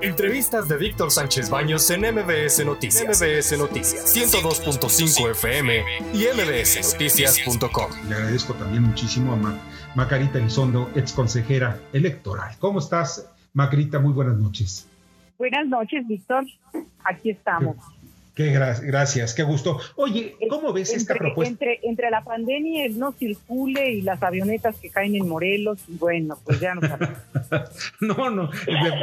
Entrevistas de Víctor Sánchez Baños en MBS Noticias. MBS Noticias 102.5 FM y mbsnoticias.com. Le agradezco también muchísimo a Macarita Elizondo, ex consejera electoral. ¿Cómo estás, Macarita? Muy buenas noches. Buenas noches, Víctor. Aquí estamos. Qué gracias, qué gusto. Oye, ¿cómo ves esta propuesta? Entre, entre la pandemia, el no circule y las avionetas que caen en Morelos, y bueno, pues ya no No, no,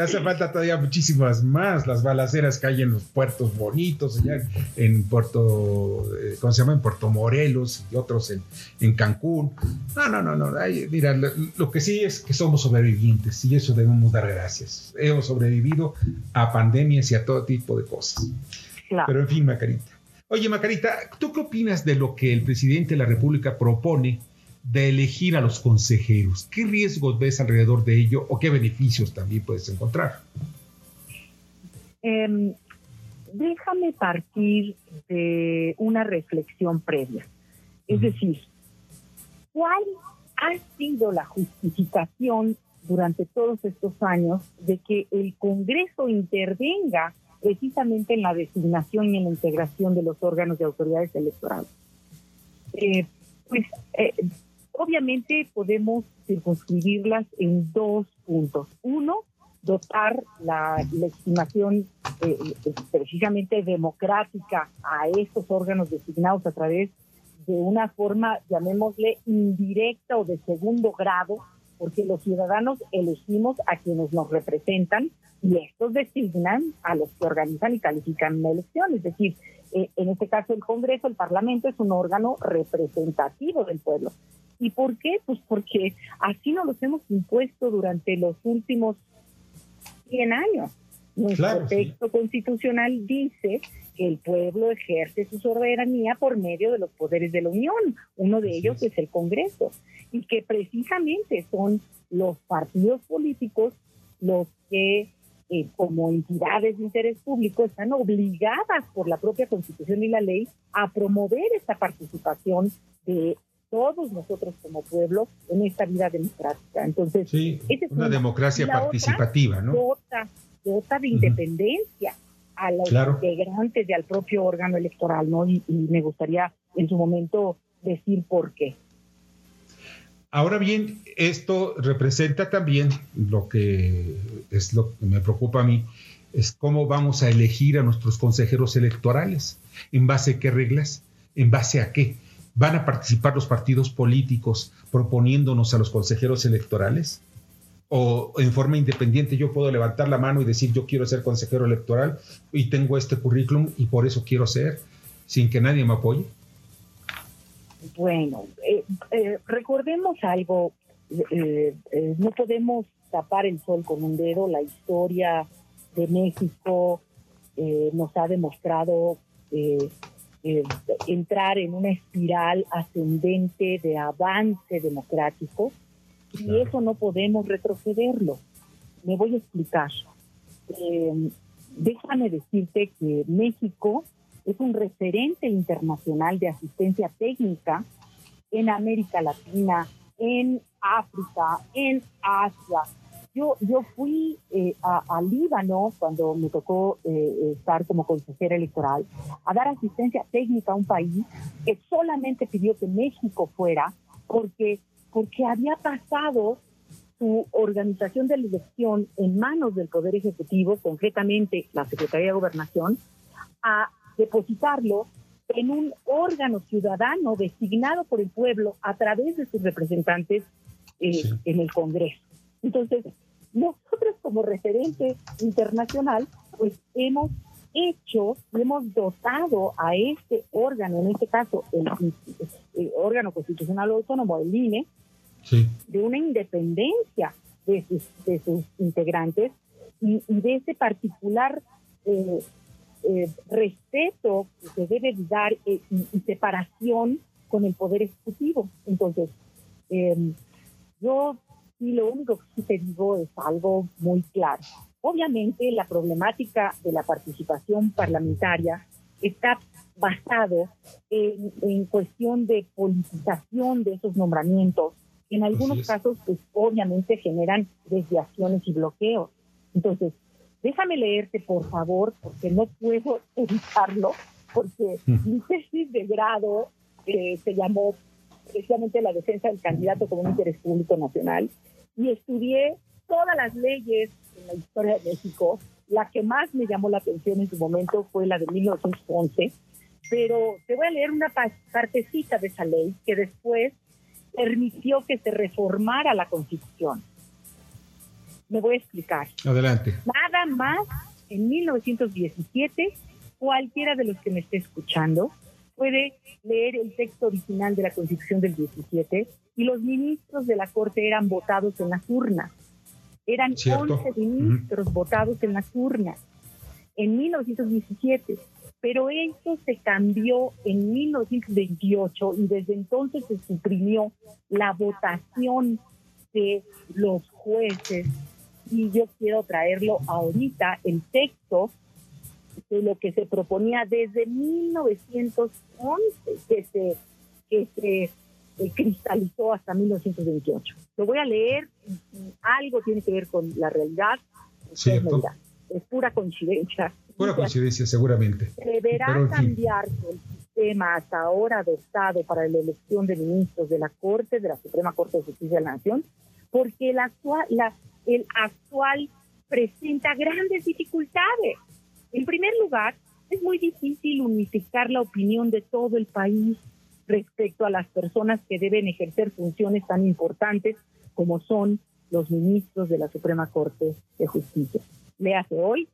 hace falta todavía muchísimas más. Las balaceras que hay en los puertos bonitos, allá en Puerto, eh, ¿cómo se llama? En Puerto Morelos y otros en, en Cancún. No, no, no, no. mira, lo, que sí es que somos sobrevivientes y eso debemos dar gracias. Hemos sobrevivido a pandemias y a todo tipo de cosas. Pero en fin, Macarita. Oye, Macarita, ¿tú qué opinas de lo que el presidente de la República propone de elegir a los consejeros? ¿Qué riesgos ves alrededor de ello o qué beneficios también puedes encontrar? Em, déjame partir de una reflexión previa. Es decir, ¿cuál ha sido la justificación durante todos estos años de que el Congreso intervenga precisamente en la designación y en la integración de los órganos de autoridades electorales. Eh, pues eh, obviamente podemos circunscribirlas en dos puntos. Uno, dotar la legitimación eh, precisamente democrática a estos órganos designados a través de una forma, llamémosle, indirecta o de segundo grado, porque los ciudadanos elegimos a quienes nos representan y estos designan a los que organizan y califican una elección. Es decir, eh, en este caso el Congreso, el Parlamento es un órgano representativo del pueblo. ¿Y por qué? Pues porque así nos los hemos impuesto durante los últimos 100 años. Nuestro texto constitucional dice que el pueblo ejerce su soberanía por medio de los poderes de la Unión. Uno de ellos es el Congreso. Y que precisamente son los partidos políticos los que eh, como entidades de interés público están obligadas por la propia Constitución y la ley a promover esta participación de todos nosotros como pueblo en esta vida democrática. Entonces, sí, una, democracia participativa, ¿no? Dota de independencia a los integrantes y al propio órgano electoral, ¿no? y me gustaría en su momento decir por qué. Ahora bien, esto representa también lo que es lo que me preocupa a mí, es cómo vamos a elegir a nuestros consejeros electorales, en base a qué reglas, en base a qué. ¿Van a participar los partidos políticos proponiéndonos a los consejeros electorales? ¿O en forma independiente yo puedo levantar la mano y decir yo quiero ser consejero electoral y tengo este currículum y por eso quiero ser, sin que nadie me apoye? Bueno, eh, eh, recordemos algo, eh, no podemos tapar el sol con un dedo, la historia de México nos ha demostrado entrar en una espiral ascendente de avance democrático y eso no podemos retrocederlo. Me voy a explicar. déjame decirte que México es un referente internacional de asistencia técnica en América Latina, en África, en Asia. Yo, yo fui eh, a, Líbano cuando me tocó eh, estar como consejera electoral a dar asistencia técnica a un país que solamente pidió que México fuera porque, porque había pasado su organización de la elección en manos del Poder Ejecutivo, concretamente la Secretaría de Gobernación, a depositarlo en un órgano ciudadano designado por el pueblo a través de sus representantes eh, en el Congreso. Entonces, nosotros como referente internacional, pues hemos hecho, hemos dotado a este órgano, en este caso el, órgano constitucional autónomo, el INE, de una independencia de sus, de sus integrantes y, de ese particular eh, eh, respeto que se debe dar eh, y, separación con el poder ejecutivo. Entonces, em, yo sí lo único que te digo es algo muy claro. Obviamente la problemática de la participación parlamentaria está basado en, en cuestión de politización de esos nombramientos. En algunos casos, pues obviamente generan desviaciones y bloqueos. Entonces, Déjame leerte, por favor, porque no puedo evitarlo, porque mi tesis de grado eh, se llamó precisamente la defensa del candidato como un interés público nacional y estudié todas las leyes en la historia de México. La que más me llamó la atención en su momento fue la de 1911, pero te voy a leer una partecita de esa ley que después permitió que se reformara la Constitución. Me voy a explicar. Adelante. Nada más en 1917, cualquiera de los que me esté escuchando puede leer el texto original de la Constitución del 17 y los ministros de la Corte eran votados en las urnas. Eran 11 ministros votados en las urnas en 1917, pero esto se cambió en 1928 y desde entonces se suprimió la votación de los jueces y yo quiero traerlo ahorita, el texto de lo que se proponía desde 1911, que se, que se eh, cristalizó hasta 1928. Lo voy a leer, algo tiene que ver con la realidad. Cierto. Es pura coincidencia. Pura coincidencia, seguramente. Deberá cambiarse el sistema hasta ahora adoptado para la elección de ministros de la Corte, de la Suprema Corte de Justicia de la Nación, porque el actual, la, el actual presenta grandes dificultades. En primer lugar, es muy difícil unificar la opinión de todo el país respecto a las personas que deben ejercer funciones tan importantes como son los ministros de la Suprema Corte de Justicia. Le hace hoy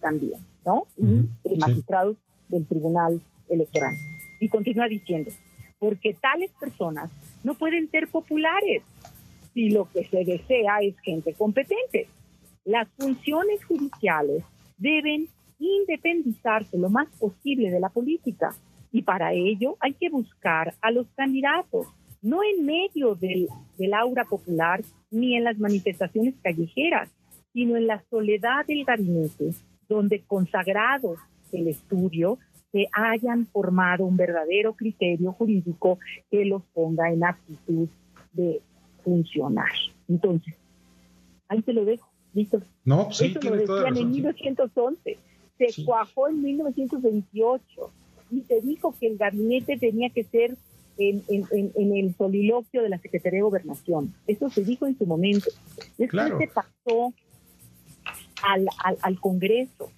también, ¿no? Y magistrados del Tribunal Electoral. Y continúa diciendo, porque tales personas no pueden ser populares si lo que se desea es gente competente. Las funciones judiciales deben independizarse lo más posible de la política y para ello hay que buscar a los candidatos, no en medio del, del aura popular ni en las manifestaciones callejeras, sino en la soledad del gabinete, donde consagrados el estudio se hayan formado un verdadero criterio jurídico que los ponga en aptitud de funcionar. Entonces, ahí te lo dejo, listo. No, pues sí, Eso lo decían en 1911 se cuajó en 1928 y se dijo que el gabinete tenía que ser en, el soliloquio de la Secretaría de Gobernación. Eso se dijo en su momento. Después se pasó al, al Congreso.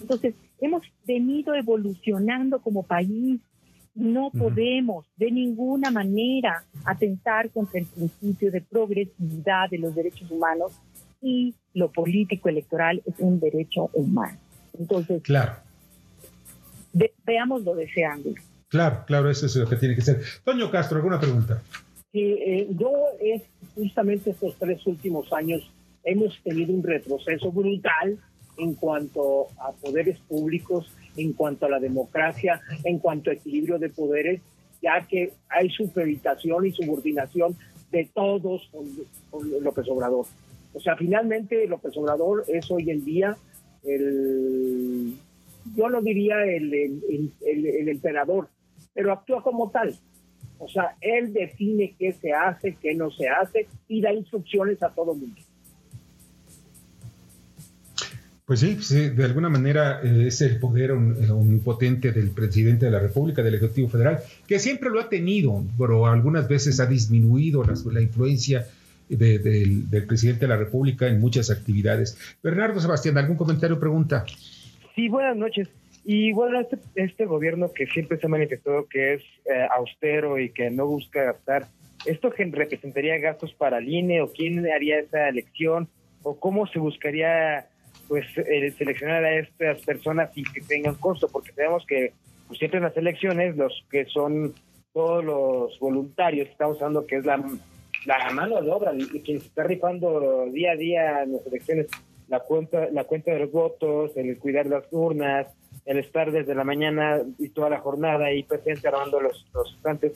Entonces, hemos venido evolucionando como país. No podemos de ninguna manera atentar contra el principio de progresividad de los derechos humanos y lo político electoral es un derecho humano. Entonces, claro. veámoslo de ese ángulo. Claro, claro, eso es lo que tiene que ser. Toño Castro, ¿alguna pregunta? Sí, eh, yo es justamente estos tres últimos años hemos tenido un retroceso brutal en cuanto a poderes públicos, en cuanto a la democracia, en cuanto a equilibrio de poderes, ya que hay supeditación y subordinación de todos con, con López Obrador. O sea, finalmente López Obrador es hoy en día el, yo no diría el, el, emperador, pero actúa como tal. O sea, él define qué se hace, qué no se hace y da instrucciones a todo mundo. Pues sí, de alguna manera eh, es el poder omnipotente del presidente de la República, del Ejecutivo Federal, que siempre lo ha tenido, pero algunas veces ha disminuido la influencia del, presidente de la República en muchas actividades. Bernardo Sebastián, ¿algún comentario o pregunta? Sí, buenas noches. Y bueno, este, este gobierno que siempre se ha manifestado que es eh, austero y que no busca gastar, ¿esto representaría gastos para el INE o quién haría esa elección? ¿O cómo se buscaría pues seleccionar a estas personas sin que tengan costo? Porque sabemos que pues, siempre en las elecciones los que son todos los voluntarios, estamos hablando que es la la mano de obra, y quien se está rifando día a día en las elecciones, la cuenta, la cuenta de los votos, el cuidar las urnas, el estar desde la mañana y toda la jornada ahí presente armando los, los estantes.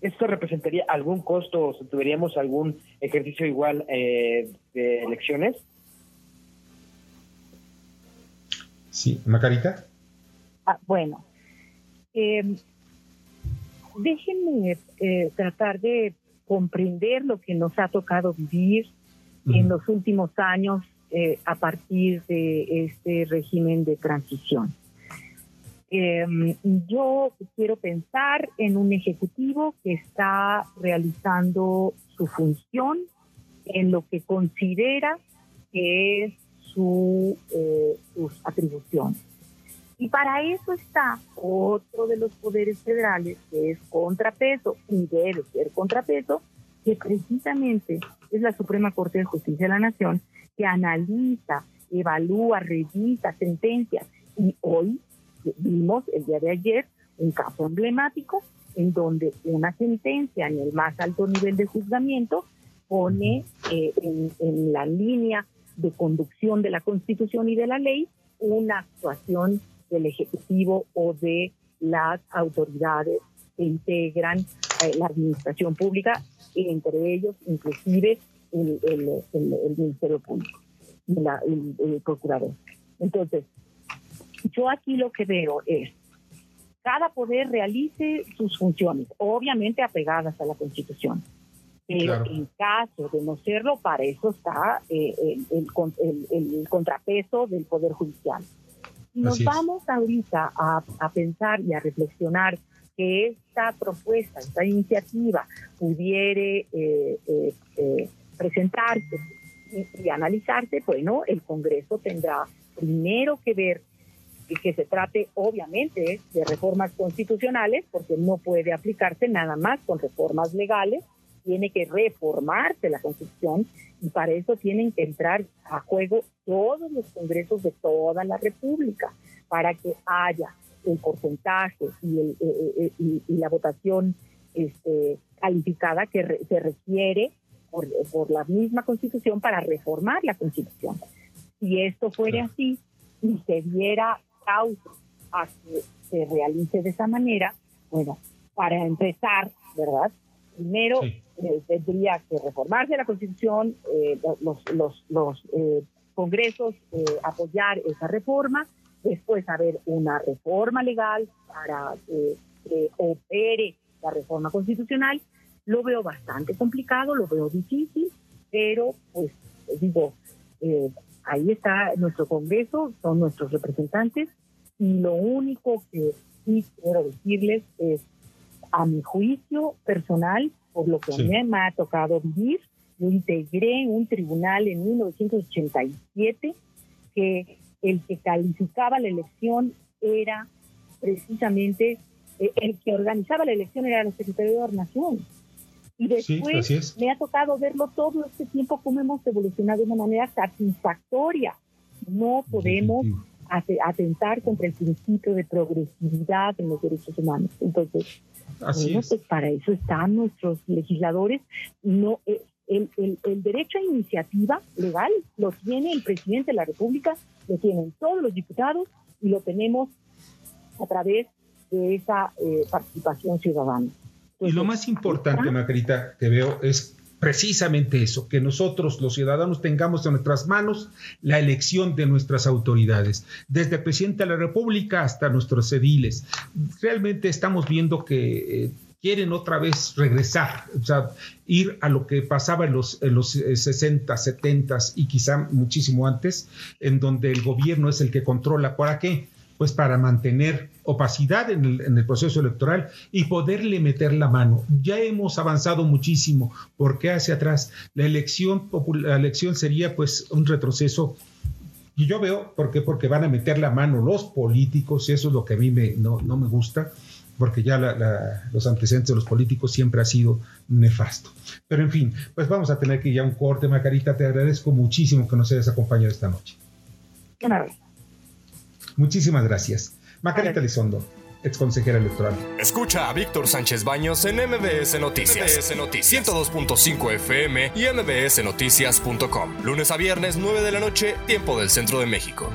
¿Esto representaría algún costo o tuviéramos algún ejercicio igual eh, de elecciones? Sí, Macarita. Ah, bueno, eh, déjenme eh, tratar de comprender lo que nos ha tocado vivir en los últimos años eh, a partir de este régimen de transición. Em, yo quiero pensar en un ejecutivo que está realizando su función en lo que considera que es su, eh, sus atribuciones. Y para eso está otro de los poderes federales, que es contrapeso, y debe ser contrapeso, que precisamente es la Suprema Corte de Justicia de la Nación, que analiza, evalúa, revisa sentencias. Y hoy vimos, el día de ayer, un caso emblemático en donde una sentencia en el más alto nivel de juzgamiento pone eh, en la línea de conducción de la Constitución y de la ley una actuación del Ejecutivo o de las autoridades que integran eh, la administración pública, entre ellos inclusive el, Ministerio Público el, Procurador. Entonces, yo aquí lo que veo es cada poder realice sus funciones, obviamente apegadas a la Constitución. Pero en caso de no serlo, para eso está eh, el, contrapeso del Poder Judicial. Nos vamos ahorita a, pensar y a reflexionar que esta propuesta, esta iniciativa pudiere eh, eh, eh, presentarse y, analizarse, bueno, el Congreso tendrá primero que ver que se trate obviamente de reformas constitucionales, porque no puede aplicarse nada más con reformas legales, tiene que reformarse la Constitución y para eso tienen que entrar a juego todos los congresos de toda la República para que haya el porcentaje y, el, eh, eh, eh, y, la votación este, calificada que se requiere por, por, la misma Constitución para reformar la Constitución. Si esto fuera así y se diera causa a que se realice de esa manera, bueno, para empezar, ¿verdad? Primero, eh, tendría que reformarse la Constitución, eh, los, los, los eh, congresos apoyar esa reforma, después haber una reforma legal para que opere la reforma constitucional. Lo veo bastante complicado, lo veo difícil, pero pues digo, ahí está nuestro Congreso, son nuestros representantes y lo único que sí quiero decirles es, a mi juicio personal, por lo que a mí me ha tocado vivir. Yo integré un tribunal en 1987 que el que calificaba la elección era precisamente eh, el que organizaba la elección era el secretario de Gobernación. Y después me ha tocado verlo todo este tiempo cómo hemos evolucionado de una manera satisfactoria. No podemos atentar contra el principio de progresividad en los derechos humanos. Entonces, bueno, pues para eso están nuestros legisladores. No, eh, el, el, derecho a iniciativa legal lo tiene el presidente de la República, lo tienen todos los diputados y lo tenemos a través de esa eh, participación ciudadana. y lo más importante, Margarita, que veo es precisamente eso, que nosotros los ciudadanos tengamos en nuestras manos la elección de nuestras autoridades, desde el presidente de la República hasta nuestros ediles. Realmente estamos viendo que... Eh, quieren otra vez regresar, o sea, ir a lo que pasaba en los, en los 60, 70 y quizá muchísimo antes, en donde el gobierno es el que controla. ¿Para qué? Pues para mantener opacidad en el, proceso electoral y poderle meter la mano. Ya hemos avanzado muchísimo, porque hacia atrás la elección, la elección sería pues un retroceso. Y yo veo, ¿por qué? Porque van a meter la mano los políticos, y eso es lo que a mí me, no, me gusta, porque ya los antecedentes de los políticos siempre ha sido nefasto. Pero en fin, pues vamos a tener que ir un corte, Macarita, te agradezco muchísimo que nos hayas acompañado esta noche. Claro. Muchísimas gracias. Macarita Lizondo, ex consejera electoral. Escucha a Víctor Sánchez Baños en MBS Noticias. MBS Noticias 102.5 FM y MBSNoticias.com. Lunes a viernes, 9 de la noche, tiempo del centro de México.